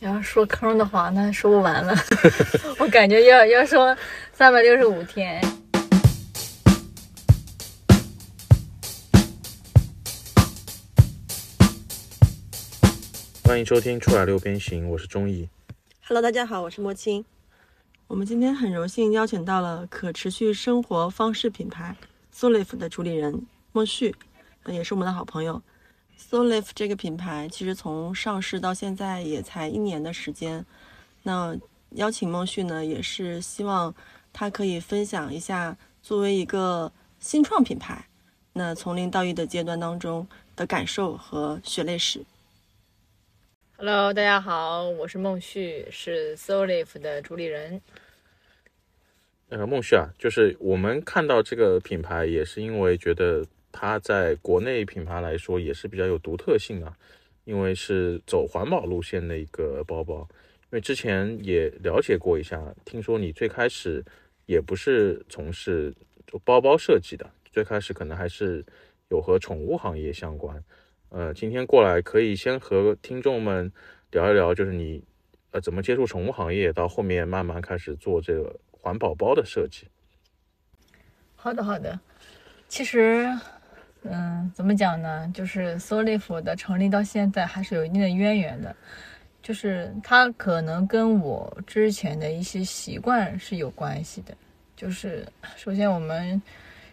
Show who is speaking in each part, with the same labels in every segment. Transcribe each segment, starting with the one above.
Speaker 1: 要说坑的话，那说不完了。我感觉要要说三百六十五天。
Speaker 2: 欢迎收听《出来溜边形》，我是钟毅。
Speaker 3: Hello，大家好，我是莫青。我们今天很荣幸邀请到了可持续生活方式品牌 Solif 的主理人莫旭，呃也是我们的好朋友。Solif 这个品牌其实从上市到现在也才一年的时间。那邀请孟旭呢，也是希望他可以分享一下作为一个新创品牌，那从零到一的阶段当中的感受和血泪史。
Speaker 1: Hello，大家好，我是孟旭，是 Solif 的主理人。
Speaker 2: 呃，孟旭啊，就是我们看到这个品牌，也是因为觉得它在国内品牌来说也是比较有独特性啊，因为是走环保路线的一个包包。因为之前也了解过一下，听说你最开始也不是从事就包包设计的，最开始可能还是有和宠物行业相关。呃，今天过来可以先和听众们聊一聊，就是你呃怎么接触宠物行业，到后面慢慢开始做这个环保包的设计。
Speaker 1: 好的，好的。其实，嗯，怎么讲呢？就是 Solif 的成立到现在还是有一定的渊源的，就是它可能跟我之前的一些习惯是有关系的。就是首先我们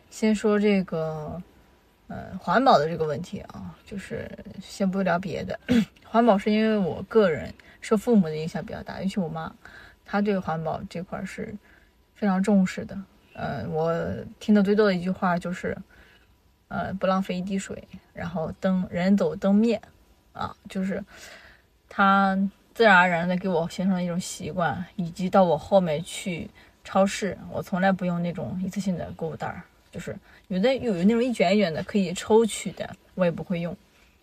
Speaker 1: 先说这个，呃，环保的这个问题啊，就是先不聊别的，环保是因为我个人受父母的影响比较大，尤其我妈，她对环保这块是非常重视的。呃，我听的最多的一句话就是，呃，不浪费一滴水，然后灯人走灯灭，啊，就是他自然而然的给我形成了一种习惯，以及到我后面去超市，我从来不用那种一次性的购物袋儿，就是有的有那种一卷一卷的可以抽取的，我也不会用，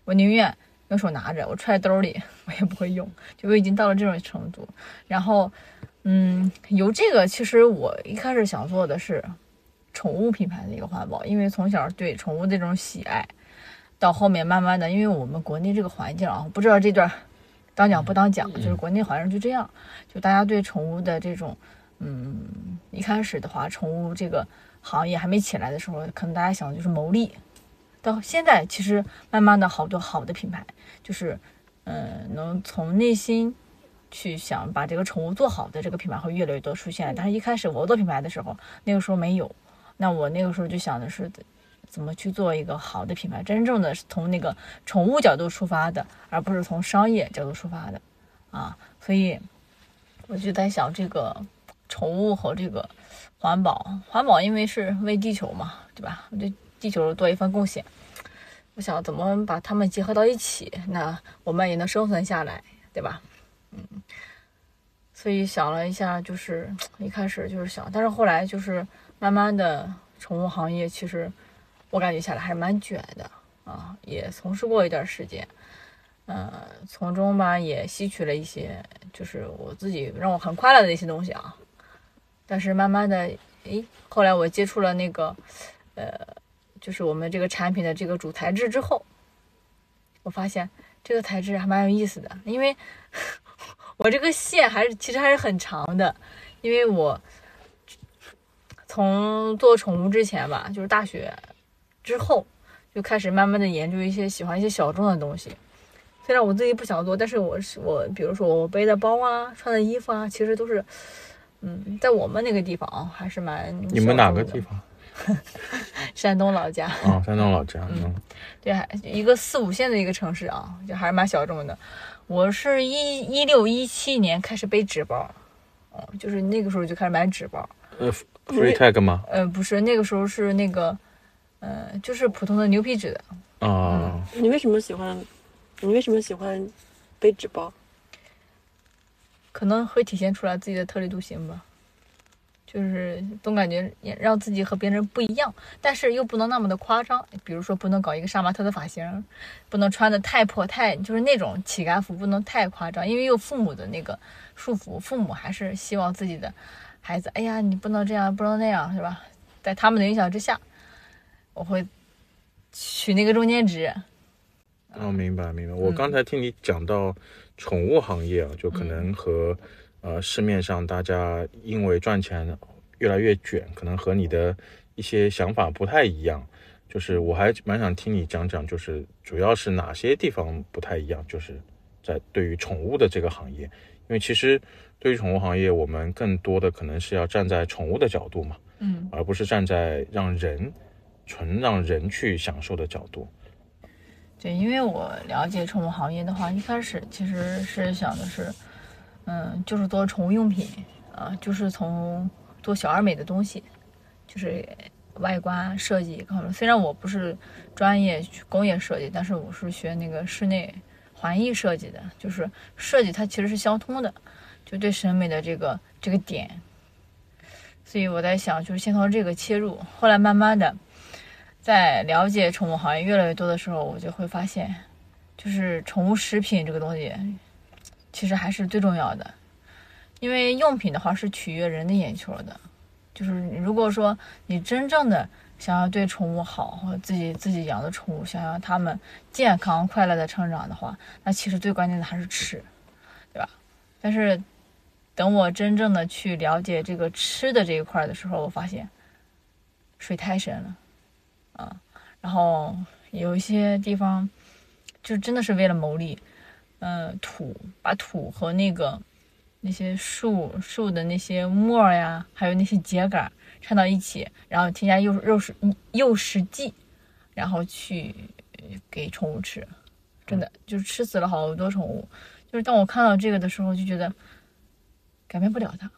Speaker 1: 我宁愿用手拿着，我揣兜里我也不会用，就我已经到了这种程度，然后。嗯，有这个，其实我一开始想做的是宠物品牌的一个环保，因为从小对宠物这种喜爱，到后面慢慢的，因为我们国内这个环境啊，不知道这段当讲不当讲，就是国内好像就这样，就大家对宠物的这种，嗯，一开始的话，宠物这个行业还没起来的时候，可能大家想的就是牟利，到现在其实慢慢的好多好的品牌，就是嗯，能从内心。去想把这个宠物做好的这个品牌会越来越多出现，但是一开始我做品牌的时候，那个时候没有，那我那个时候就想的是怎么去做一个好的品牌，真正的是从那个宠物角度出发的，而不是从商业角度出发的，啊，所以我就在想这个宠物和这个环保，环保因为是为地球嘛，对吧？对地球多一份贡献，我想怎么把它们结合到一起，那我们也能生存下来，对吧？嗯，所以想了一下，就是一开始就是想，但是后来就是慢慢的，宠物行业其实我感觉下来还是蛮卷的啊，也从事过一段时间，呃，从中吧也吸取了一些，就是我自己让我很快乐的一些东西啊。但是慢慢的，诶，后来我接触了那个，呃，就是我们这个产品的这个主材质之后，我发现这个材质还蛮有意思的，因为。我这个线还是其实还是很长的，因为我从做宠物之前吧，就是大学之后就开始慢慢的研究一些喜欢一些小众的东西。虽然我自己不想做，但是我是我，比如说我背的包啊，穿的衣服啊，其实都是，嗯，在我们那个地方啊，还是蛮。
Speaker 2: 你们哪个地方？
Speaker 1: 山东老家。
Speaker 2: 啊、哦，山东老家。
Speaker 1: 嗯，对，还一个四五线的一个城市啊，就还是蛮小众的。我是一一六一七年开始背纸包，哦，就是那个时候就开始买纸包。
Speaker 2: 呃，Free Tag 吗？
Speaker 1: 呃，不是，那个时候是那个，呃，就是普通的牛皮纸的。
Speaker 2: 啊、
Speaker 3: 嗯，你为什么喜欢？你为什么喜欢背纸包？
Speaker 1: 可能会体现出来自己的特立独行吧。就是总感觉让自己和别人不一样，但是又不能那么的夸张。比如说，不能搞一个杀马特的发型，不能穿的太破太，就是那种乞丐服不能太夸张，因为有父母的那个束缚，父母还是希望自己的孩子，哎呀，你不能这样，不能那样，是吧？在他们的影响之下，我会取那个中间值。
Speaker 2: 哦，明白明白。我刚才听你讲到，宠物行业啊，就可能和、呃市面上大家因为赚钱越来越卷，可能和你的一些想法不太一样。就是我还蛮想听你讲讲，就是主要是哪些地方不太一样，就是在对于宠物的这个行业，因为其实对于宠物行业，我们更多的可能是要站在宠物的角度嘛，
Speaker 1: 嗯，
Speaker 2: 而不是站在让人纯让人去享受的角度。
Speaker 1: 对，因为我了解宠物行业的话，一开始其实是想的是，嗯，就是做宠物用品啊，就是从做小而美的东西，就是外观设计各方面。虽然我不是专业工业设计，但是我是学那个室内环艺设计的，就是设计它其实是相通的，就对审美的这个这个点。所以我在想，就是先从这个切入，后来慢慢的。在了解宠物行业越来越多的时候，我就会发现，就是宠物食品这个东西，其实还是最重要的。因为用品的话是取悦人的眼球的，就是如果说你真正的想要对宠物好，或者自己自己养的宠物想要它们健康快乐的成长的话，那其实最关键的还是吃，对吧？但是等我真正的去了解这个吃的这一块的时候，我发现水太深了。啊，然后有一些地方就真的是为了牟利，呃，土把土和那个那些树树的那些沫呀，还有那些秸秆掺到一起，然后添加诱诱食诱食剂，然后去给宠物吃，真的就是吃死了好多宠物。就是当我看到这个的时候，就觉得改变不了它，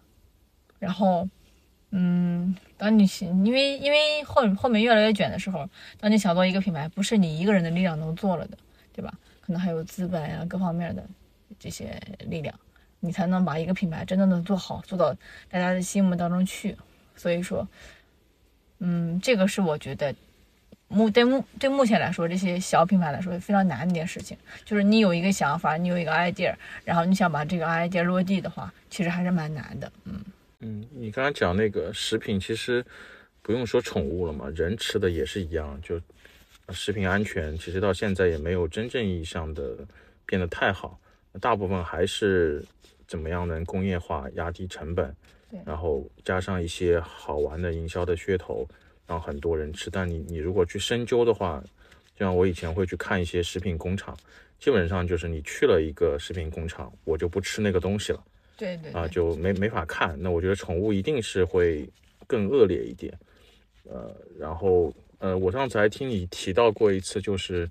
Speaker 1: 然后。嗯，当你因为因为后后面越来越卷的时候，当你想做一个品牌，不是你一个人的力量能做了的，对吧？可能还有资本呀，各方面的这些力量，你才能把一个品牌真正的做好，做到大家的心目当中去。所以说，嗯，这个是我觉得目对目对目前来说，这些小品牌来说非常难的一件事情，就是你有一个想法，你有一个 idea，然后你想把这个 idea 落地的话，其实还是蛮难的，嗯。
Speaker 2: 嗯，你刚才讲那个食品，其实不用说宠物了嘛，人吃的也是一样。就食品安全，其实到现在也没有真正意义上的变得太好，大部分还是怎么样能工业化、压低成本，然后加上一些好玩的营销的噱头，让很多人吃。但你你如果去深究的话，就像我以前会去看一些食品工厂，基本上就是你去了一个食品工厂，我就不吃那个东西了。
Speaker 1: 对对
Speaker 2: 啊，就没没法看。那我觉得宠物一定是会更恶劣一点。呃，然后呃，我上次还听你提到过一次，就是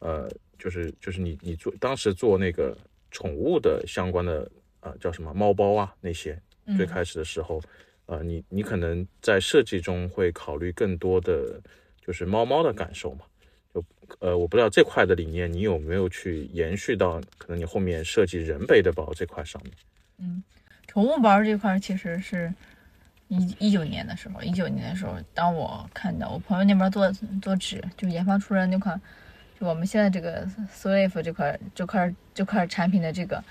Speaker 2: 呃，就是就是你你做当时做那个宠物的相关的啊，叫什么猫包啊那些，最开始的时候，呃，你你可能在设计中会考虑更多的就是猫猫的感受嘛。就呃，我不知道这块的理念你有没有去延续到可能你后面设计人背的包这块上面。
Speaker 1: 嗯，宠物包这块其实是一一九年的时候，一九年的时候，当我看到我朋友那边做做纸，就研发出来那款，就我们现在这个 Swift 这块这块这块产品的这个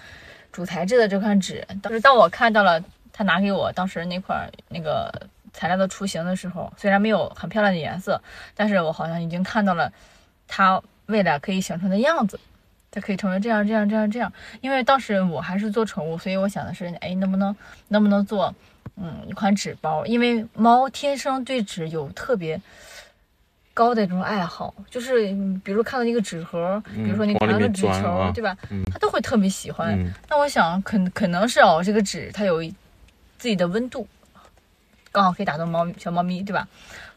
Speaker 1: 主材质的这款纸，当时当我看到了他拿给我当时那块那个材料的雏形的时候，虽然没有很漂亮的颜色，但是我好像已经看到了它未来可以形成的样子。它可以成为这样这样这样这样，因为当时我还是做宠物，所以我想的是，哎，能不能能不能做，嗯，一款纸包？因为猫天生对纸有特别高的这种爱好，就是比如看到一个纸盒，比如说你拿个纸球，对吧？它都会特别喜欢。那我想，可可能是哦，这个纸它有自己的温度，刚好可以打动猫小猫咪，对吧？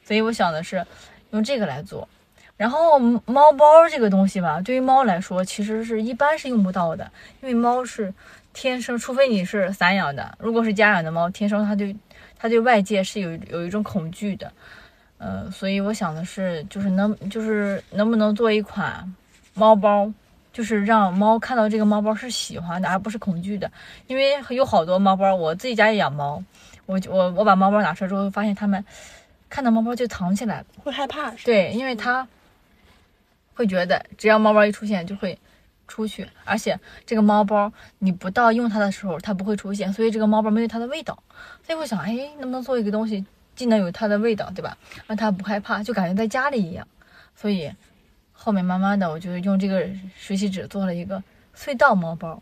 Speaker 1: 所以我想的是用这个来做。然后猫包这个东西吧，对于猫来说，其实是一般是用不到的，因为猫是天生，除非你是散养的，如果是家养的猫，天生它对它对外界是有有一种恐惧的，呃，所以我想的是，就是能就是能不能做一款猫包，就是让猫看到这个猫包是喜欢的，而不是恐惧的，因为有好多猫包，我自己家也养猫，我我我把猫包拿出来之后，发现它们看到猫包就藏起来了，
Speaker 3: 会害怕，
Speaker 1: 对，因为它。会觉得只要猫包一出现就会出去，而且这个猫包你不到用它的时候它不会出现，所以这个猫包没有它的味道。所以我想，哎，能不能做一个东西既能有它的味道，对吧？让它不害怕，就感觉在家里一样。所以后面慢慢的，我就用这个水洗纸做了一个隧道猫包，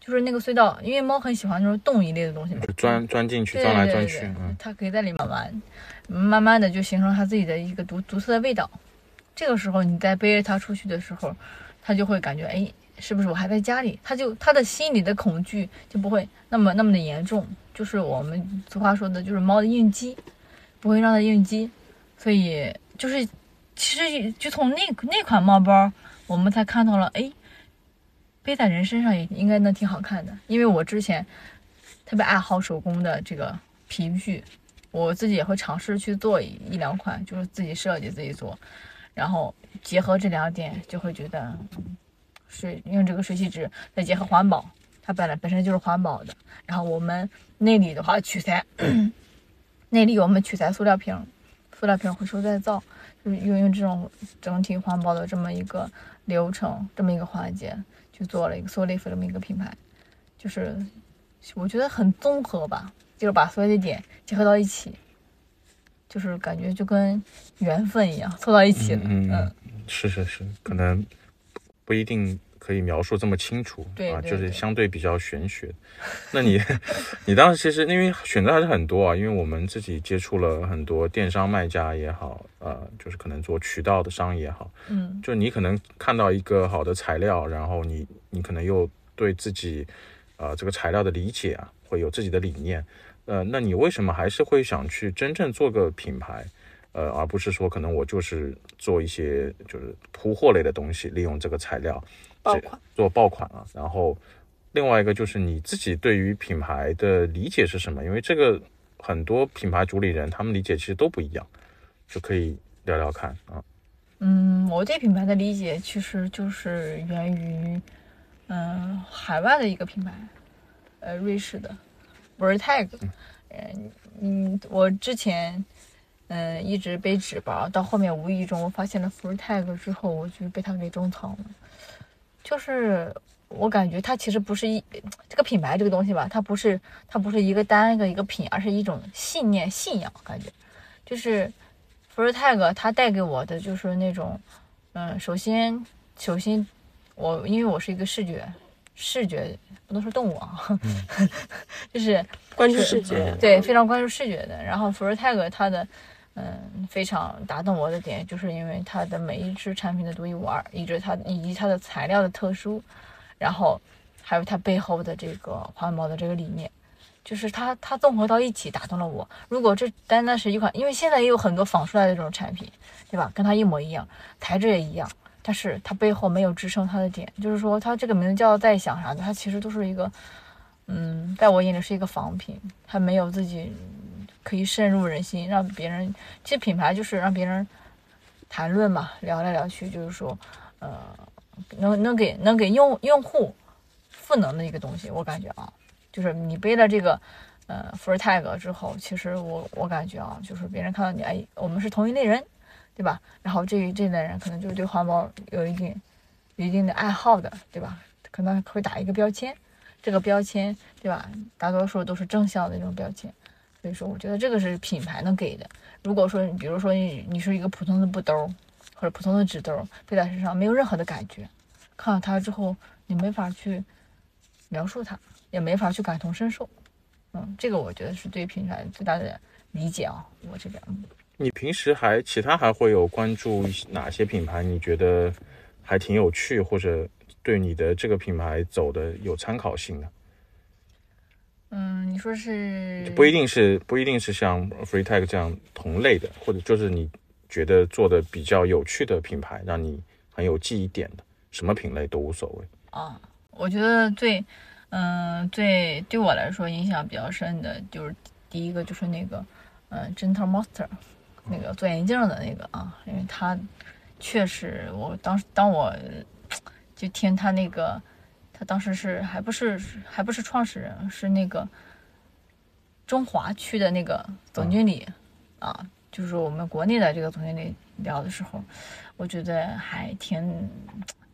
Speaker 1: 就是那个隧道，因为猫很喜欢就是动一类的东西嘛，
Speaker 2: 钻钻进去，钻来钻去嗯，
Speaker 1: 它可以在里面玩，慢慢的就形成它自己的一个独独特的味道。这个时候你再背着它出去的时候，它就会感觉，哎，是不是我还在家里？它就它的心里的恐惧就不会那么那么的严重，就是我们俗话说的，就是猫的应激，不会让它应激。所以就是其实就从那那款猫包，我们才看到了，哎，背在人身上也应该能挺好看的。因为我之前特别爱好手工的这个皮具，我自己也会尝试去做一一两款，就是自己设计自己做，然后结合这两点，就会觉得水用这个水洗纸，再结合环保，它本来本身就是环保的。然后我们内里的话取材，内里我们取材塑料瓶，塑料瓶回收再造，就是运用这种整体环保的这么一个流程，这么一个环节，去做了一个 Solif 这么一个品牌，就是我觉得很综合吧，就是把所有的点结合到一起，就是感觉就跟缘分一样凑到一起了。
Speaker 2: 嗯嗯
Speaker 1: 嗯
Speaker 2: 是是是，可能不一定可以描述这么清楚啊，就是
Speaker 1: 对对对
Speaker 2: 相对比较玄学。那你 你当时其实因为选择还是很多啊，因为我们自己接触了很多电商卖家也好，呃，就是可能做渠道的商也好，
Speaker 1: 嗯
Speaker 2: 就你可能看到一个好的材料，然后你你可能又对自己呃这个材料的理解啊，会有自己的理念，呃，那你为什么还是会想去真正做个品牌？呃，而不是说可能我就是做一些就是铺货类的东西，利用这个材料
Speaker 3: 爆款。
Speaker 2: 做爆款啊。然后另外一个就是你自己对于品牌的理解是什么？因为这个很多品牌主理人他们理解其实都不一样，就可以聊聊看啊。
Speaker 1: 嗯，我对品牌的理解其实就是源于嗯、海外的一个品牌，呃，瑞士的 Vertag。嗯嗯，我之前嗯一直背纸包，到后面无意中我发现了 Vertag 之后，我就被它给种草了。就是我感觉它其实不是一这个品牌这个东西吧，它不是它不是一个单个一个品，而是一种信念信仰，感觉就是。福尔泰格它带给我的就是那种，嗯，首先首先我因为我是一个视觉视觉不能说动物啊，就是
Speaker 3: 关注视觉，
Speaker 1: 对非常关注视觉的。然后福尔泰格它的嗯非常打动我的点，就是因为它的每一只产品的独一无二，以及它以及它的材料的特殊，然后还有它背后的这个环保的这个理念。就是它，它综合到一起打动了我。如果这单单是一款，因为现在也有很多仿出来的这种产品，对吧？跟它一模一样，材质也一样，但是它背后没有支撑它的点，就是说它这个名字叫在想啥的，它其实都是一个，嗯，在我眼里是一个仿品，它没有自己可以深入人心，让别人。其实品牌就是让别人谈论嘛，聊来聊去，就是说，呃，能能给能给用用户赋能的一个东西，我感觉啊。就是你背了这个，呃 f u r tag 之后，其实我我感觉啊，就是别人看到你，哎，我们是同一类人，对吧？然后这这类人可能就是对环保有一定有一定的爱好的，对吧？可能会打一个标签，这个标签，对吧？大多数都是正向的一种标签，所以说我觉得这个是品牌能给的。如果说，比如说你你是一个普通的布兜或者普通的纸兜，背在身上没有任何的感觉，看到它之后，你没法去描述它。也没法去感同身受，嗯，这个我觉得是对品牌最大的理解啊。我这边，
Speaker 2: 你平时还其他还会有关注哪些品牌？你觉得还挺有趣，或者对你的这个品牌走的有参考性的？
Speaker 1: 嗯，你说是
Speaker 2: 不一定是不一定是像 Free Tag 这样同类的，或者就是你觉得做的比较有趣的品牌，让你很有记忆点的，什么品类都无所谓
Speaker 1: 啊。我觉得最。嗯，最对我来说影响比较深的就是第一个就是那个，嗯，Gentle Monster，那个做眼镜的那个啊，因为他确实，我当时当我 就听他那个，他当时是还不是还不是创始人，是那个中华区的那个总经理啊，就是我们国内的这个总经理聊的时候，我觉得还挺。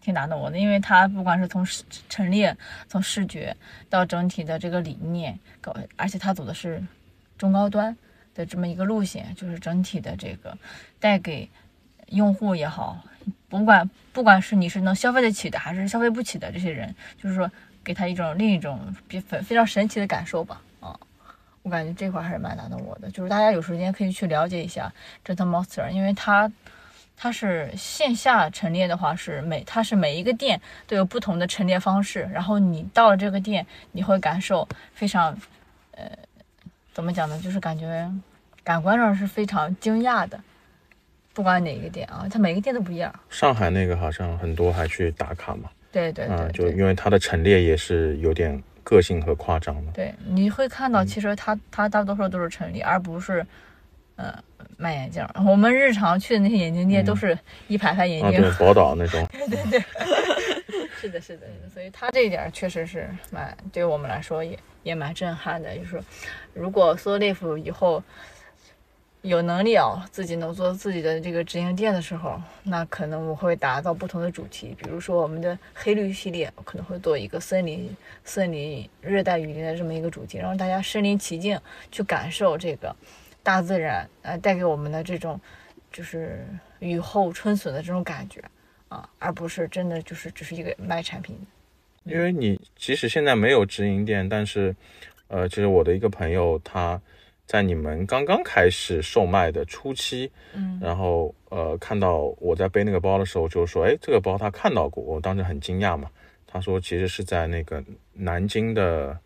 Speaker 1: 挺打动我的，因为他不管是从陈列、从视觉到整体的这个理念，搞，而且他走的是中高端的这么一个路线，就是整体的这个带给用户也好，甭管不管是你是能消费得起的，还是消费不起的这些人，就是说给他一种另一种比非非常神奇的感受吧。啊，我感觉这块还是蛮打动我的，就是大家有时间可以去了解一下这套 Monster，因为它它是线下陈列的话是每它是每一个店都有不同的陈列方式，然后你到了这个店，你会感受非常呃怎么讲呢？就是感觉感官上是非常惊讶的。不管哪个店啊，它每个店都不一样。
Speaker 2: 上海那个好像很多还去打卡嘛，
Speaker 1: 对对对
Speaker 2: 啊，就
Speaker 1: 对
Speaker 2: 因为它的陈列也是有点个性和夸张的。
Speaker 1: 对，你会看
Speaker 2: 嗯
Speaker 1: 到，其实它它大多数都是陈列，而不是呃卖眼镜儿。我们日常去的那些眼镜店都是一排排眼
Speaker 2: 嗯啊，
Speaker 1: 镜。
Speaker 2: 对，宝岛那种，
Speaker 1: 对对对，是的，是的，所以它这一点儿确实是蛮对我们来说也也蛮震撼的。就是如果 l i f 以后有能力啊，自己能做自己的这个直营店的时候，那可能我会打造不同的主题，比如说我们的黑绿系列，我可能会做一个森林、森林、热带雨林的这么一个主题，让大家身临其境去感受这个大自然呃带给我们的这种就是雨后春笋的这种感觉。啊，而不是真的就是只是一个卖产品。
Speaker 2: 因为你即使现在没有直营店，但是，呃，其实我的一个朋友他在你们刚刚开始售卖的初期，
Speaker 1: 嗯
Speaker 2: 然后呃看到我在背那个包的时候，就说，哎，这个包他看到过，我当时很惊讶嘛。他说其实是在那个南京的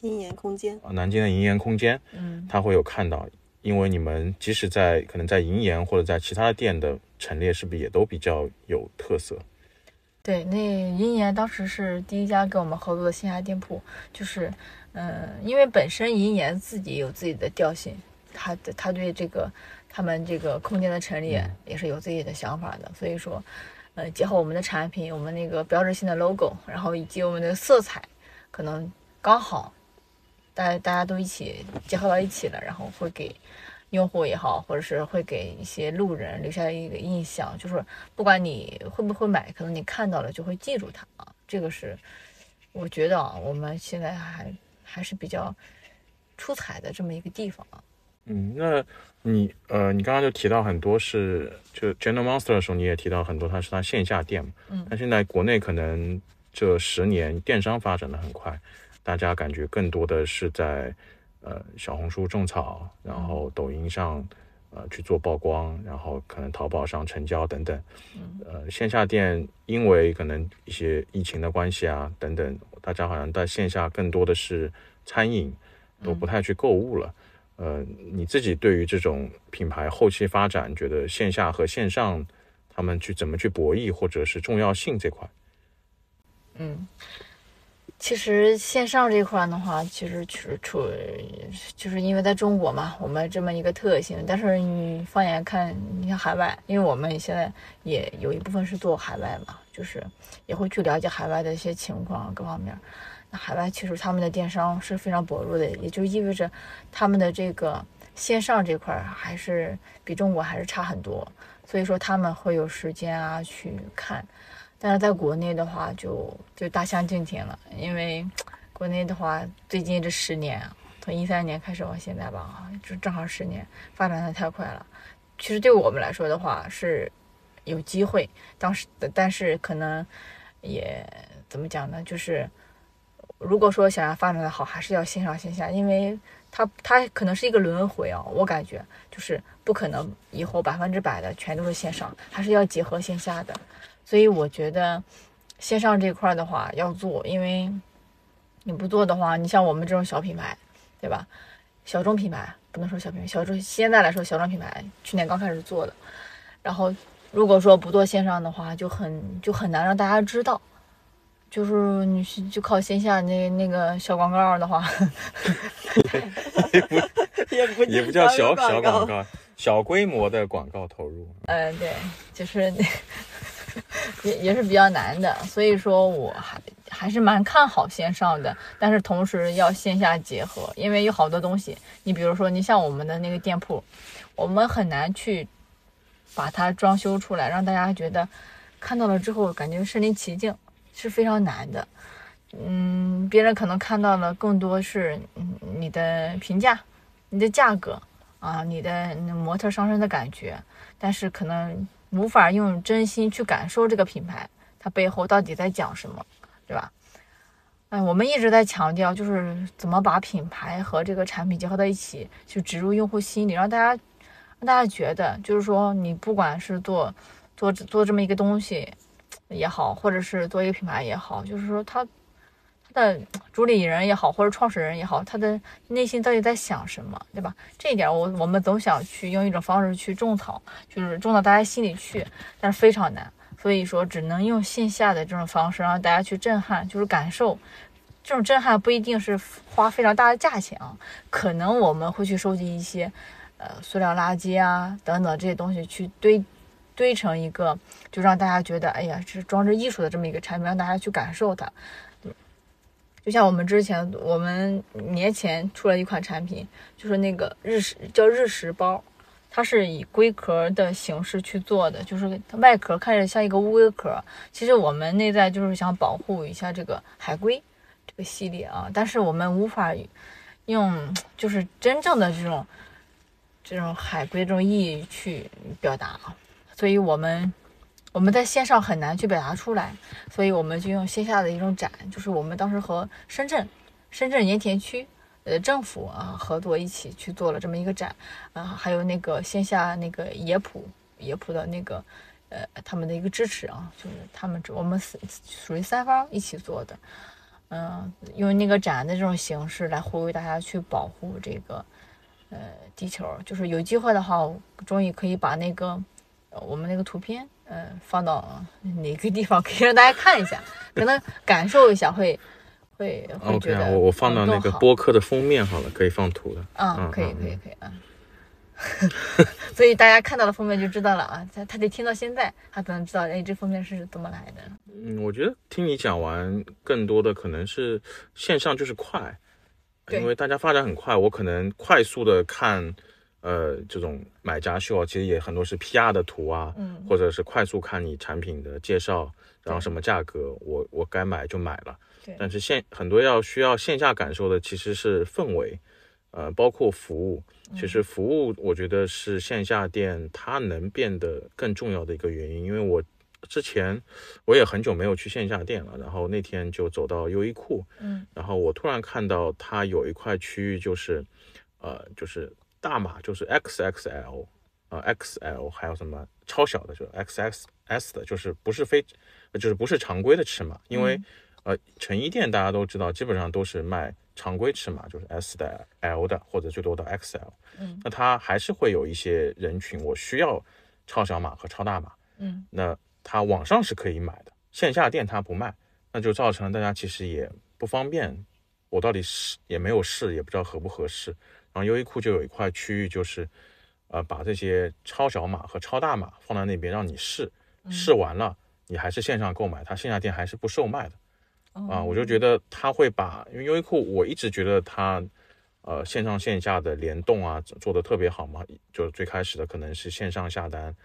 Speaker 3: 银岩空间，
Speaker 2: 呃南京的银岩空间，
Speaker 1: 嗯
Speaker 2: 他会有看到，因为你们即使在可能在银岩或者在其他的店的陈列，是不是也都比较有特色？
Speaker 1: 对，那银岩当时是第一家跟我们合作的线下店铺，就是，嗯，因为本身银岩自己有自己的调性，他的他对这个他们这个空间的陈列也是有自己的想法的，所以说，呃，结合我们的产品，我们那个标志性的 logo，然后以及我们的色彩，可能刚好，大家大家都一起结合到一起了，然后会给用户也好，或者是会给一些路人留下一个印象，就是不管你会不会买，可能你看到了就会记住它啊。这个是我觉得啊，我们现在还还是比较出彩的这么一个地方啊。
Speaker 2: 嗯，那你呃，你刚刚就提到很多是就 General Monster 的时候，你也提到很多它是它线下店嘛，
Speaker 1: 嗯
Speaker 2: 但现在国内可能这十年电商发展的很快，大家感觉更多的是在呃小红书种草，然后抖音上呃去做曝光，然后可能淘宝上成交等等。呃，线下店因为可能一些疫情的关系啊等等，大家好像在线下更多的是餐饮，都不太去购物了。呃，你自己对于这种品牌后期发展，觉得线下和线上他们去怎么去博弈，或者是重要性这块？
Speaker 1: 嗯，其实线上这块的话，其实处处就是因为在中国嘛，我们这么一个特性。但是你放眼看，你看海外，因为我们现在也有一部分是做海外嘛，就是也会去了解海外的一些情况各方面。那海外其实他们的电商是非常薄弱的，也就意味着他们的这个线上这块儿还是比中国还是差很多。所以说他们会有时间啊去看。但是在国内的话就，就大相径庭了，因为 国内的话，最近这十年，从一三年开始往现在吧，就正好十年，发展的太快了。其实对我们来说的话是有机会，当时但是可能也怎么讲呢？就是如果说想要发展的好，还是要线上线下，因为它它可能是一个轮回啊，我感觉就是不可能以后百分之百的全都是线上，还是要结合线下的。所以我觉得线上这块的话要做，因为你不做的话，你像我们这种小品牌，对吧？小众品牌不能说小品牌，小众现在来说小众品牌，去年刚开始做的，然后如果说不做线上的话，就很就很难让大家知道。就是你是就靠线下那那个小广告的话，
Speaker 3: 也不
Speaker 2: 也不叫小
Speaker 3: 小
Speaker 2: 小广，告，小规模的广告投入。
Speaker 1: 嗯，对，就是 也也是比较难的，所以说我还还是蛮看好线上的，但是同时要线下结合，因为有好多东西，你比如说你像我们的那个店铺，我们很难去把它装修出来，让大家觉得看到了之后感觉身临其境，是非常难的。嗯，别人可能看到了更多是你的评价、你的价格啊、你的模特上身的感觉，但是可能无法用真心去感受这个品牌它背后到底在讲什么，对吧？哎，我们一直在强调，就是怎么把品牌和这个产品结合在一起，去植入用户心里，让大家让大家觉得，就是说你不管是做做做这么一个东西也好，或者是做一个品牌也好，就是说它那主理人也好，或者创始人也好，他的内心到底在想什么，对吧？这一点我我们总想去用一种方式去种草，就是种到大家心里去，但是非常难。所以说，只能用线下的这种方式让大家去震撼，就是感受。这种震撼不一定是花非常大的价钱啊，可能我们会去收集一些，呃，塑料垃圾啊等等这些东西去堆，堆成一个，就让大家觉得，哎呀，这是装置艺术的这么一个产品，让大家去感受它。就像我们之前，我们年前出了一款产品，就是那个日食叫日食包。它是以龟壳的形式去做的，就是它外壳看着像一个乌龟壳，其实我们内在就是想保护一下这个海龟这个系列啊，但是我们无法用就是真正的这种这种海龟这种意义去表达啊，所以我们我们在线上很难去表达出来，所以我们就用线下的一种展，就是我们当时和深圳深圳盐田区。呃，政府啊合作一起去做了这么一个展，啊，还有那个线下那个野浦野浦的那个，呃，他们的一个支持啊，就是他们我们是属于三方一起做的，嗯，用那个展的这种形式来呼吁大家去保护这个，呃，地球，就是有机会的话，终于可以把那个我们那个图片，呃，放到哪个地方可以让大家看一下，可能感受一下会。会会觉得
Speaker 2: 我我放到那个播客的封面好了，可以放图了。
Speaker 1: 嗯，可以可以可以啊。所以大家看到了封面就知道了啊，他他得听到现在，他才能知道哎这封面是怎么来的。
Speaker 2: 嗯，我觉得听你讲完，更多的可能是线上就是快，因为大家发展很快，我可能快速的看呃这种买家秀，其实也很多是 PR 的图啊，嗯，或者是快速看你产品的介绍，然后什么价格，我我该买就买了。但是线很多要需要线下感受的其实是氛围，呃，包括服务。其实服务我觉得是线下店它能变得更重要的一个原因。因为我之前我也很久没有去线下店了，然后那天就走到优衣库，嗯，然后我突然看到它有一块区域就是，呃，就是大码就是 XXL，呃，XL 还有什么超小的就 XXS 的，就是不是非就是不是常规的尺码，因为。呃，成衣店大家都知道，基本上都是卖常规尺码，就是 S 的、L 的，或者最多到 XL。嗯，那它还是会有一些人群，我需要超小码和超大码。嗯，那它网上是可以买的，线下店它不卖，那就造成了大家其实也不方便。我到底是也没有试，也不知道合不合适。然后优衣库就有一块区域，就是呃，把这些超小码和超大码放在那边让你试，试完了你还是线上购买，它线下店还是不售卖的。啊，我就觉得他会把，因为优衣库我一直觉得它，呃，线上线下的联动啊做得特别好嘛，就最开始的可能是线上下单，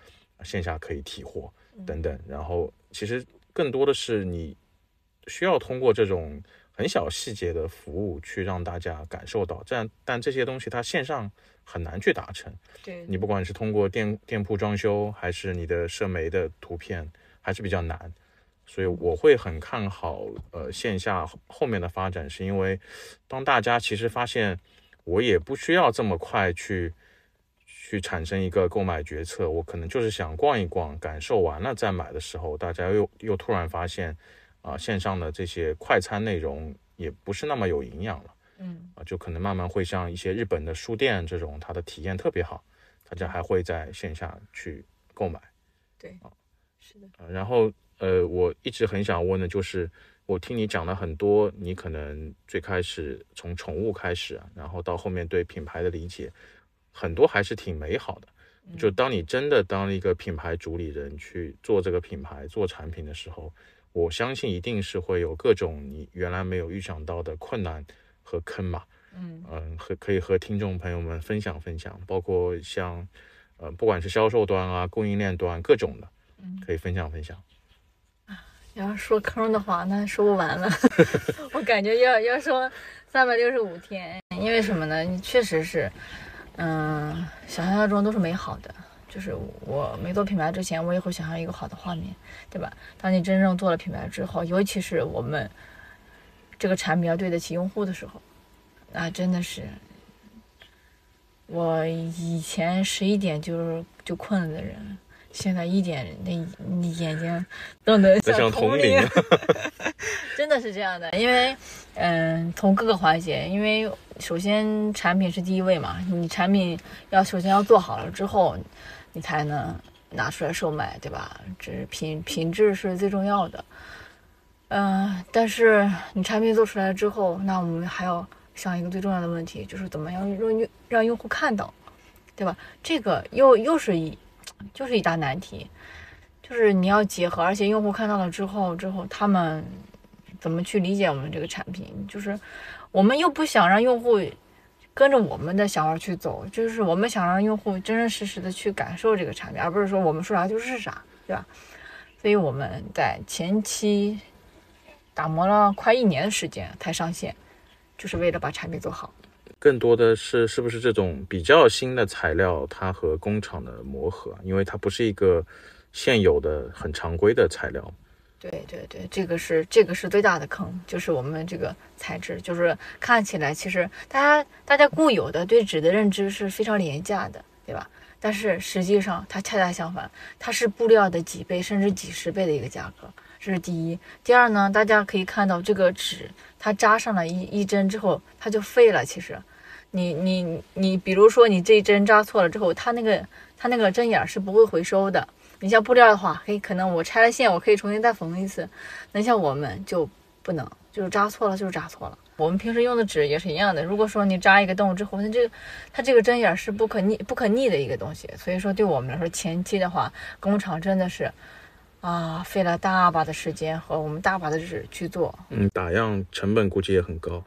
Speaker 2: 线下可以提货等等，然后其实更多的是你需要通过这种很小细节的服务去让大家感受到，这样但这些东西它线上很难去达成，
Speaker 1: 对
Speaker 2: 你不管是通过店店铺装修还是你的社媒的图片，还是比较难。所以我会很看好呃线下后面的发展，是因为当大家其实发现我也不需要这么快去去产生一个购买决策，我可能就是想逛一逛，感受完了再买的时候，大家又又突然发现啊线上的这些快餐内容也不是那么有营养了，嗯啊就可能慢慢会像一些日本的书店这种，它的体验特别好，大家还会在线下去购买，
Speaker 1: 对啊是的，
Speaker 2: 然后。呃，我一直很想问的就是，我听你讲了很多，你可能最开始从宠物开始啊，然后到后面对品牌的理解，很多还是挺美好的。就当你真的当一个品牌主理人去做这个品牌、做产品的时候，我相信一定是会有各种你原来没有预想到的困难和坑嘛。嗯嗯，和可以和听众朋友们分享分享，包括像呃，不管是销售端啊、供应链端各种的，可以分享分享。
Speaker 1: 你 要说坑的话，那说不完了。我感觉要要说三百六十五天，因为什么呢？确实是，嗯，想象中都是美好的。就是我没做品牌之前，我也会想象一个好的画面，对吧？当你真正做了品牌之后，尤其是我们这个产品要对得起用户的时候，那真的是我以前十一点就是就困了的人，现在一点那那眼睛都
Speaker 2: 能像
Speaker 1: 铜
Speaker 2: 铜铃，
Speaker 1: 真的是这样的，因为，嗯，从各个环节，因为首先产品是第一位嘛，你产品要首先要做好了之后，你才能拿出来售卖，对吧？这是品品质是最重要的。嗯、但是你产品做出来之后，那我们还要想一个最重要的问题，就是怎么样让用让用户看到，对吧？这个又又是一就是一大难题。就是你要结合，而且用户看到了之后，之后他们怎么去理解我们这个产品？就是我们又不想让用户跟着我们的想法去走，就是我们想让用户真真实实的去感受这个产品，而不是说我们说啥就是啥，对吧？所以我们在前期打磨了快一年的时间才上线，就是为了把产品做好。
Speaker 2: 更多的是是不是这种比较新的材料，它和工厂的磨合，因为它不是一个现有的很常规的材料。
Speaker 1: 对对对，这个是这个是最大的坑，就是我们这个材质，就是看起来其实大家大家固有的对纸的认知是非常廉价的，对吧？但是实际上它恰恰相反，它是布料的几倍甚至几十倍的一个价格，这是第一。第二呢，大家可以看到这个纸，它扎上了一一针之后，它就废了。其实，你你你，比如说你这一针扎错了之后，它那个它那个针眼是不会回收的。你像布料的话，可以可能我拆了线，我可以重新再缝一次。那像我们就不能，就是扎错了就是扎错了。我们平时用的纸也是一样的。如果说你扎一个洞之后，那这个它这个针眼是不可逆、不可逆的一个东西。所以说，对我们来说，前期的话，工厂真的是啊，费了大把的时间和我们大把的纸去做，
Speaker 2: 嗯，打样成本估计也很高。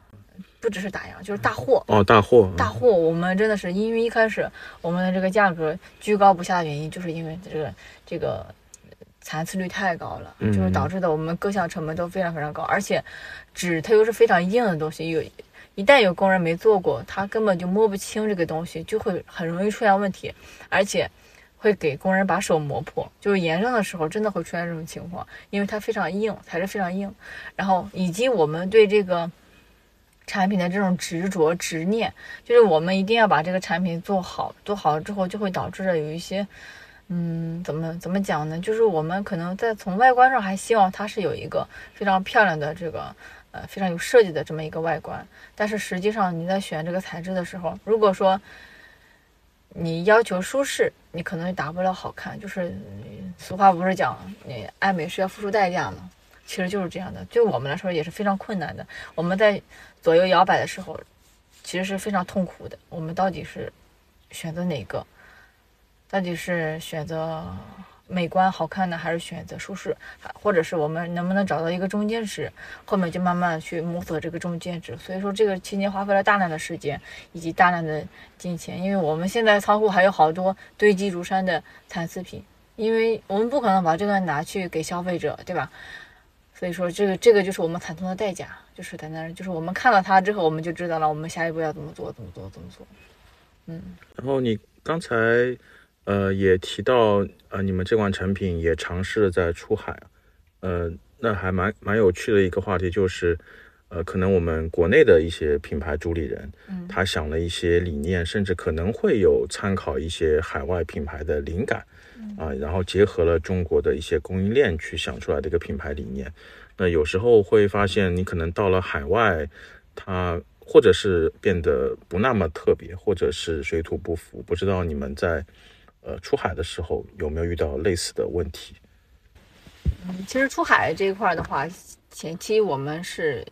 Speaker 1: 不只是打样，就是大货。
Speaker 2: 哦，大货，
Speaker 1: 大货，我们真的是因为一开始我们的这个价格居高不下的原因，就是因为这个这个残次率太高了，
Speaker 2: 嗯
Speaker 1: 就是导致的我们各项成本都非常非常高，而且纸它又是非常硬的东西，有一旦有工人没做过，他根本就摸不清这个东西，就会很容易出现问题，而且会给工人把手磨破，就是研上的时候真的会出现这种情况，因为它非常硬，材质非常硬，然后以及我们对这个。产品的这种执着执念，就是我们一定要把这个产品做好，做好了之后就会导致着有一些，嗯，怎么怎么讲呢？就是我们可能在从外观上还希望它是有一个非常漂亮的这个，呃，非常有设计的这么一个外观，但是实际上你在选这个材质的时候，如果说你要求舒适，你可能达不了好看。就是俗话不是讲，你爱美是要付出代价吗？其实就是这样的，对我们来说也是非常困难的。我们在左右摇摆的时候，其实是非常痛苦的。我们到底是选择哪个？到底是选择美观好看呢，还是选择舒适？还或者是我们能不能找到一个中间值？后面就慢慢去摸索这个中间值。所以说，这个期间花费了大量的时间以及大量的金钱，因为我们现在仓库还有好多堆积如山的残次品，因为我们不可能把这个拿去给消费者，对吧？所以说，这个这个就是我们惨痛的代价，就是在那儿，就是我们看到它之后，我们就知道了，我们下一步要怎么做，怎么做，怎么做。嗯，
Speaker 2: 然后你刚才呃也提到呃你们这款产品也尝试了在出海，呃那还蛮蛮有趣的一个话题就是。呃，可能我们国内的一些品牌主理人，
Speaker 1: 嗯
Speaker 2: 他想了一些理念，甚至可能会有参考一些海外品牌的灵感，啊、然后结合了中国的一些供应链去想出来的一个品牌理念。那有时候会发现，你可能到了海外，它或者是变得不那么特别，或者是水土不服。不知道你们在呃出海的时候有没有遇到类似的问题？
Speaker 1: 嗯其实出海这一块的话，前期我们是，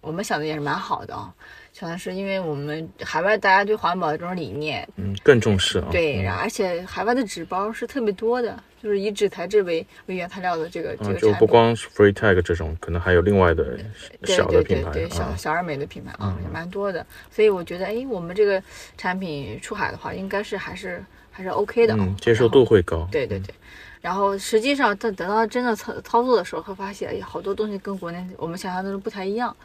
Speaker 1: 我们想的也是蛮好的啊，想的是因为我们海外大家对环保的这种理念，
Speaker 2: 嗯，更重视啊。
Speaker 1: 对，而且海外的纸包是特别多的，就是以纸材质为为原材料的这个这个产品。
Speaker 2: 不光是 Free Tag 这种，可能还有另外的小的品牌
Speaker 1: 对对，小
Speaker 2: 啊。
Speaker 1: 小而美的品牌啊，
Speaker 2: 嗯
Speaker 1: 也蛮多的。所以我觉得，哎，我们这个产品出海的话，应该是还是还是 OK 的
Speaker 2: 接受度会高。嗯
Speaker 1: 对对对，然后实际上等等到真的操操作的时候，会发现，哎，好多东西跟国内我们想象的都不太一样。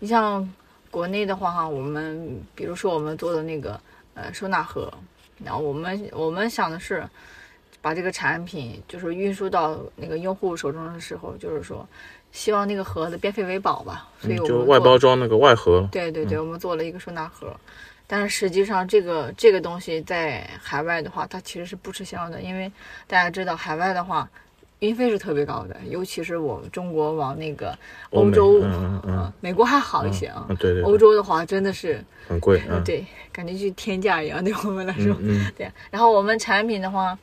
Speaker 1: 你像国内的话哈，我们比如说我们做的那个呃收纳盒，然后我们我们想的是，把这个产品就是运输到那个用户手中的时候，就是说希望那个盒子变废为宝吧，所以我们
Speaker 2: 就外包装那个外盒，
Speaker 1: 对对对，我们做了一个收纳盒，但是实际上这个这个东西在海外的话，它其实是不吃香的，因为大家知道海外的话，运费是特别高的，尤其是我们中国往那个
Speaker 2: 欧
Speaker 1: 洲，美国还好一些啊，
Speaker 2: 嗯，对对，
Speaker 1: 欧洲的话真的是，
Speaker 2: 很贵，嗯，
Speaker 1: 对，感觉就天价一样，对我们来说，对。然后我们产品的话，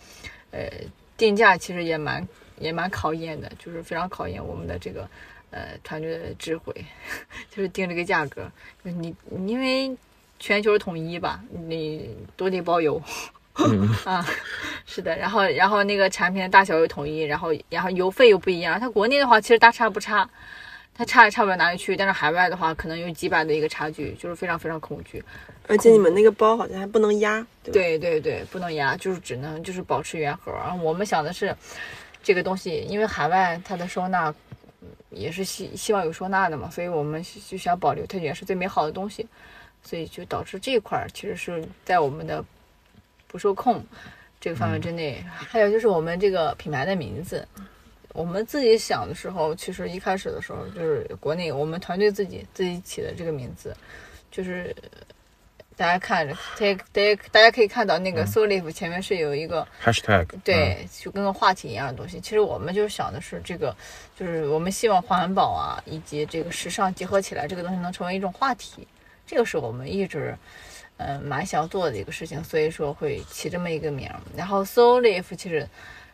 Speaker 1: 呃，定价其实也蛮也蛮考验的，就是非常考验我们的这个呃团队的智慧，就是定这个价格。就是你因为全球统一吧，你都得包邮。
Speaker 2: 嗯
Speaker 1: 啊，是的，然后然后那个产品的大小又统一，然后然后邮费又不一样。它国内的话其实大差不差，它差也差不了哪里去，但是海外的话可能有几百的一个差距，就是非常非常恐惧。
Speaker 3: 而且你们那个包好像还不能压，对？
Speaker 1: 对对对，不能压，就是只能就是保持原盒。然后我们想的是，这个东西因为海外它的收纳嗯也是希希望有收纳的嘛，所以我们就想保留它原是最美好的东西，所以就导致这一块儿其实是在我们的不受控这个范围之内。还有就是我们这个品牌的名字。我们自己想的时候，其实一开始的时候就是国内我们团队自己自己起的这个名字，就是大家看着，大家大家大家可以看到那个 Solif 前面是有一个、
Speaker 2: ，#hashtag，
Speaker 1: 对，就跟个话题一样的东西。其实我们就是想的是这个，就是我们希望环保啊以及这个时尚结合起来，这个东西能成为一种话题。这个是我们一直嗯、呃蛮想做的一个事情，所以说会起这么一个名儿。然后 Soul Life 其实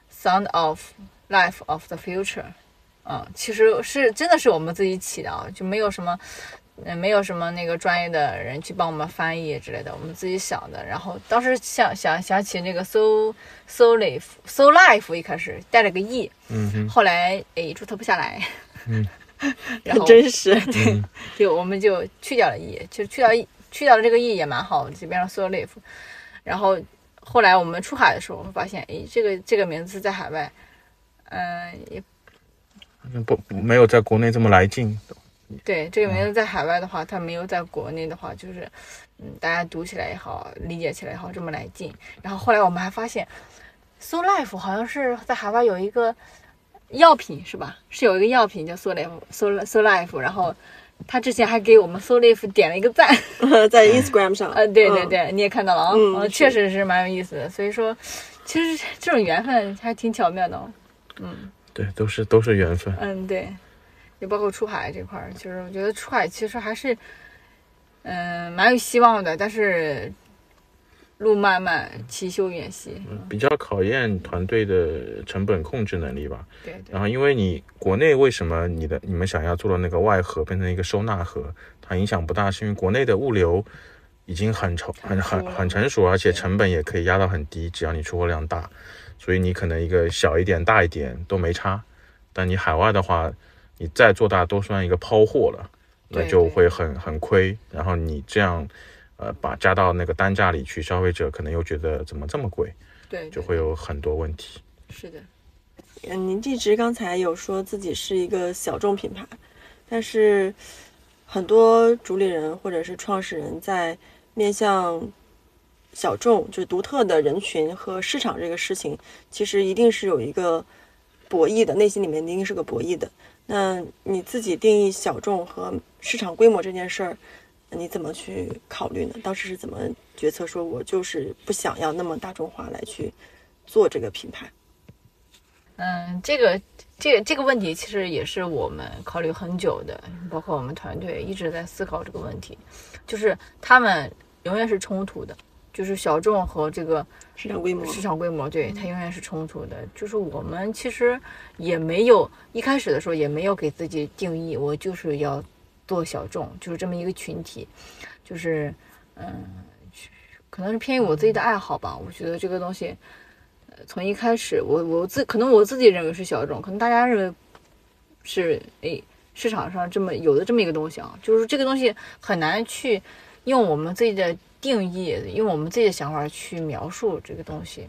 Speaker 1: Sound of Life of the Future，嗯，其实是真的是我们自己起的啊，就没有什么。嗯，没有什么那个专业的人去帮我们翻译之类的，我们自己想的。然后当时想想想起那个 so so life so life 一开始带了个 e，
Speaker 2: 嗯哼，
Speaker 1: 后来哎注册不下来，
Speaker 2: 嗯，
Speaker 1: 然后
Speaker 3: 很真实。
Speaker 1: 对，就我们就去掉了 e，就去掉 e 去掉了这个 e 也蛮好，就变成 so life。然后后来我们出海的时候发现，哎，这个这个名字在海外，嗯、也
Speaker 2: 不不没有在国内这么来劲，
Speaker 1: 对这个名字在海外的话，它没有在国内的话，就是嗯，大家读起来也好，理解起来也好，这么来劲。然后后来我们还发现，So Life 好像是在海外有一个药品是吧？是有一个药品叫 So Life，So So Life，然后他之前还给我们 So Life 点了一个赞。
Speaker 3: 在 Instagram 上，
Speaker 1: 呃，对对
Speaker 3: 嗯，
Speaker 1: 对，你也看到了啊，确实是蛮有意思的。所以说，其实这种缘分还挺巧妙的哦。
Speaker 2: 对，都是都是缘分，
Speaker 1: 嗯，对，也包括出海这块儿，其实我觉得出海其实还是，嗯、蛮有希望的，但是路漫漫其修远兮。
Speaker 2: 比较考验团队的成本控制能力吧。
Speaker 1: 对对
Speaker 2: 然后，因为你国内为什么你的你们想要做的那个外盒变成一个收纳盒，它影响不大，是因为国内的物流已经很成很很很成熟，而且成本也可以压到很低，只要你出货量大，所以你可能一个小一点、大一点都没差。但你海外的话，你再做大都算一个抛货了，那就会很很亏。然后你这样。呃，把加到那个单价里去，消费者可能又觉得怎么这么贵，
Speaker 1: 对，
Speaker 2: 就
Speaker 1: 对
Speaker 2: 会有很多问题。
Speaker 1: 是的，
Speaker 3: 嗯，您一直刚才有说自己是一个小众品牌，但是很多主理人或者是创始人在面向小众，就是独特的人群和市场这个事情，其实一定是有一个博弈的，内心里面一定是个博弈的。那你自己定义小众和市场规模这件事儿，你怎么去考虑呢？当时是怎么决策说，我就是不想要那么大众化来去做这个品牌？
Speaker 1: 嗯，这个这个这个问题其实也是我们考虑很久的，包括我们团队一直在思考这个问题，就是他们永远是冲突的，就是小众和这个
Speaker 3: 市场规模，
Speaker 1: 市场规模，对它永远是冲突的。就是我们其实也没有一开始的时候也没有给自己定义，我就是要做小众，就是这么一个群体，就是嗯，可能是偏于我自己的爱好吧。我觉得这个东西，呃，从一开始我我自可能我自己认为是小众，可能大家认为是诶市场上这么有的这么一个东西啊，就是这个东西很难去用我们自己的定义，用我们自己的想法去描述这个东西。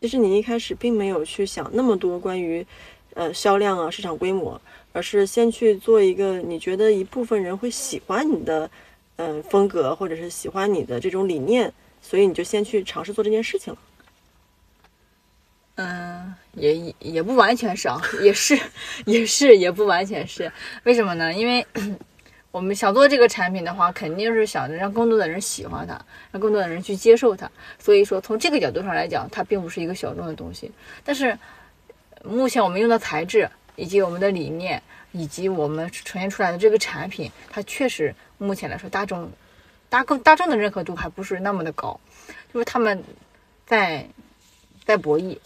Speaker 3: 其实你一开始并没有去想那么多关于呃销量啊、市场规模，而是先去做一个你觉得一部分人会喜欢你的嗯、风格，或者是喜欢你的这种理念，所以你就先去尝试做这件事情了。
Speaker 1: 嗯，也也不完全是啊，也是也是也不完全是。为什么呢？因为 我们想做这个产品的话，肯定是想着让更多的人喜欢它，让更多的人去接受它。所以说，从这个角度上来讲，它并不是一个小众的东西。但是目前我们用的材质，以及我们的理念，以及我们呈现出来的这个产品，它确实目前来说，大众大众大众的认可度还不是那么的高，就是他们在在博弈。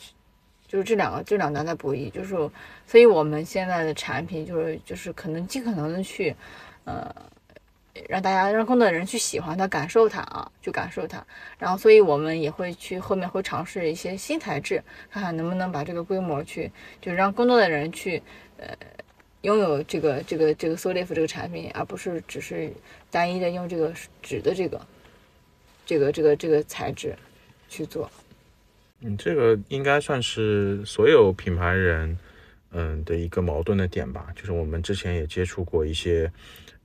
Speaker 1: 就是这两个，这两端在博弈，就是所以我们现在的产品就是就是可能尽可能的去，呃，让大家让更多的人去喜欢它，感受它啊，去感受它。然后，所以我们也会去后面会尝试一些新材质，看看能不能把这个规模去，就是让更多的人去，呃，拥有这个这个这个 Solif 这个产品，而不是只是单一的用这个纸的这个这个这个这个材质去做。
Speaker 2: 嗯，这个应该算是所有品牌人，嗯的一个矛盾的点吧。就是我们之前也接触过一些，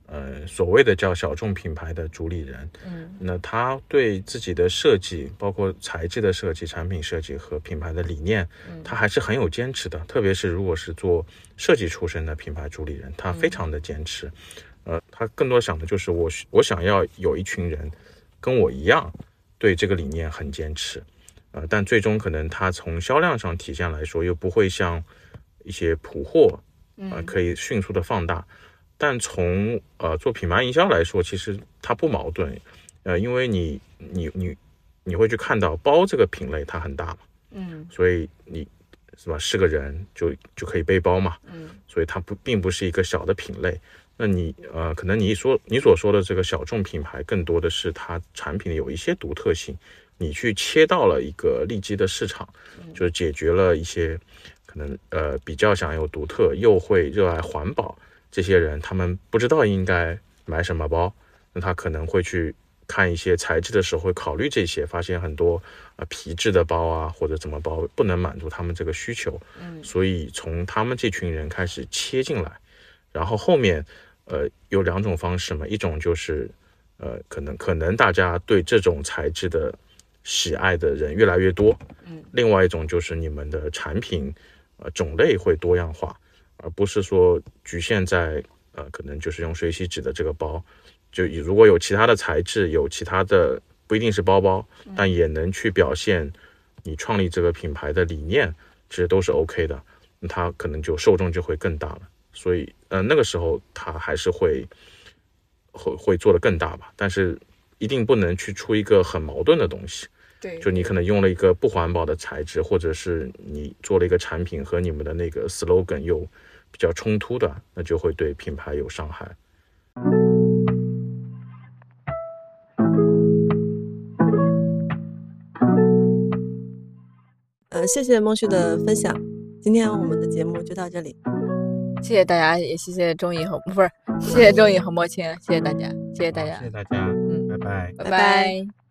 Speaker 2: 呃，所谓的叫小众品牌的主理人，
Speaker 1: 嗯，
Speaker 2: 那他对自己的设计，包括材质的设计、产品设计和品牌的理念，他还是很有坚持的。特别是如果是做设计出身的品牌主理人，他非常的坚持。呃，他更多想的就是我我想要有一群人跟我一样，对这个理念很坚持。呃，但最终可能他从销量上体现来说，又不会像一些普货，呃，可以迅速的放大。但从呃做品牌营销来说，其实它不矛盾，呃，因为你你你你会去看到包这个品类它很大嘛，
Speaker 1: 嗯，
Speaker 2: 所以你是吧是个人就就可以背包嘛，
Speaker 1: 嗯，
Speaker 2: 所以它不并不是一个小的品类。那你呃可能你一说你所说的这个小众品牌，更多的是它产品有一些独特性。你去切到了一个利基的市场，就是解决了一些可能呃比较想有独特又会热爱环保这些人，他们不知道应该买什么包，那他可能会去看一些材质的时候会考虑这些，发现很多啊皮质的包啊或者怎么包不能满足他们这个需求，
Speaker 1: 嗯，
Speaker 2: 所以从他们这群人开始切进来，然后后面呃有两种方式嘛，一种就是呃可能可能大家对这种材质的。喜爱的人越来越多，
Speaker 1: 嗯，
Speaker 2: 另外一种就是你们的产品，呃，种类会多样化，而不是说局限在呃，可能就是用水洗纸的这个包，就如果有其他的材质，有其他的不一定是包包，但也能去表现你创立这个品牌的理念，其实都是 OK 的，那它可能就受众就会更大了，所以呃，那个时候它还是会会会做的更大吧，但是一定不能去出一个很矛盾的东西。
Speaker 1: 对，
Speaker 2: 就你可能用了一个不环保的材质，或者是你做了一个产品和你们的那个 slogan 又比较冲突的，那就会对品牌有伤害。
Speaker 3: 呃，谢谢孟旭的分享，今天我们的节目就到这里，
Speaker 1: 谢谢大家，也谢谢钟颖和不是，谢谢钟颖和莫青，谢谢大家，谢谢大家，
Speaker 2: 谢谢大家，
Speaker 1: 嗯，
Speaker 2: 拜。拜，
Speaker 1: 拜。
Speaker 3: 拜拜